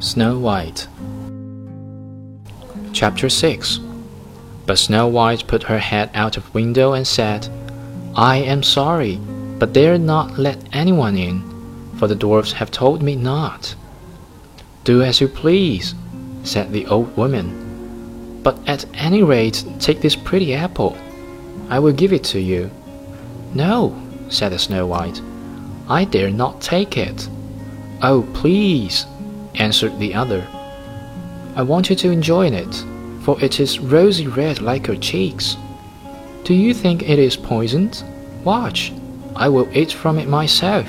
Snow White Chapter 6 But Snow White put her head out of window and said, I am sorry, but dare not let anyone in, for the dwarfs have told me not. Do as you please, said the old woman, but at any rate take this pretty apple. I will give it to you. No, said the Snow White, I dare not take it. Oh, please, answered the other. I want you to enjoy it, for it is rosy red like your cheeks. Do you think it is poisoned? Watch, I will eat from it myself.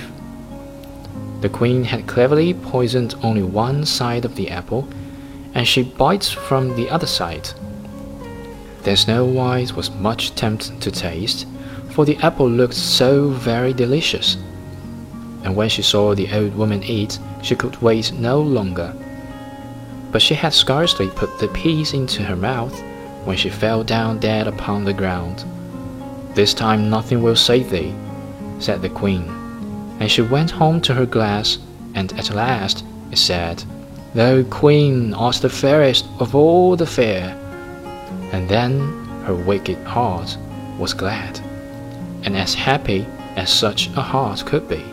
The queen had cleverly poisoned only one side of the apple, and she bites from the other side. Then Snow White was much tempted to taste, for the apple looked so very delicious. And when she saw the old woman eat, she could wait no longer. But she had scarcely put the piece into her mouth when she fell down dead upon the ground. This time nothing will save thee, said the queen. And she went home to her glass, and at last it said, Thou queen art the fairest of all the fair. And then her wicked heart was glad, and as happy as such a heart could be.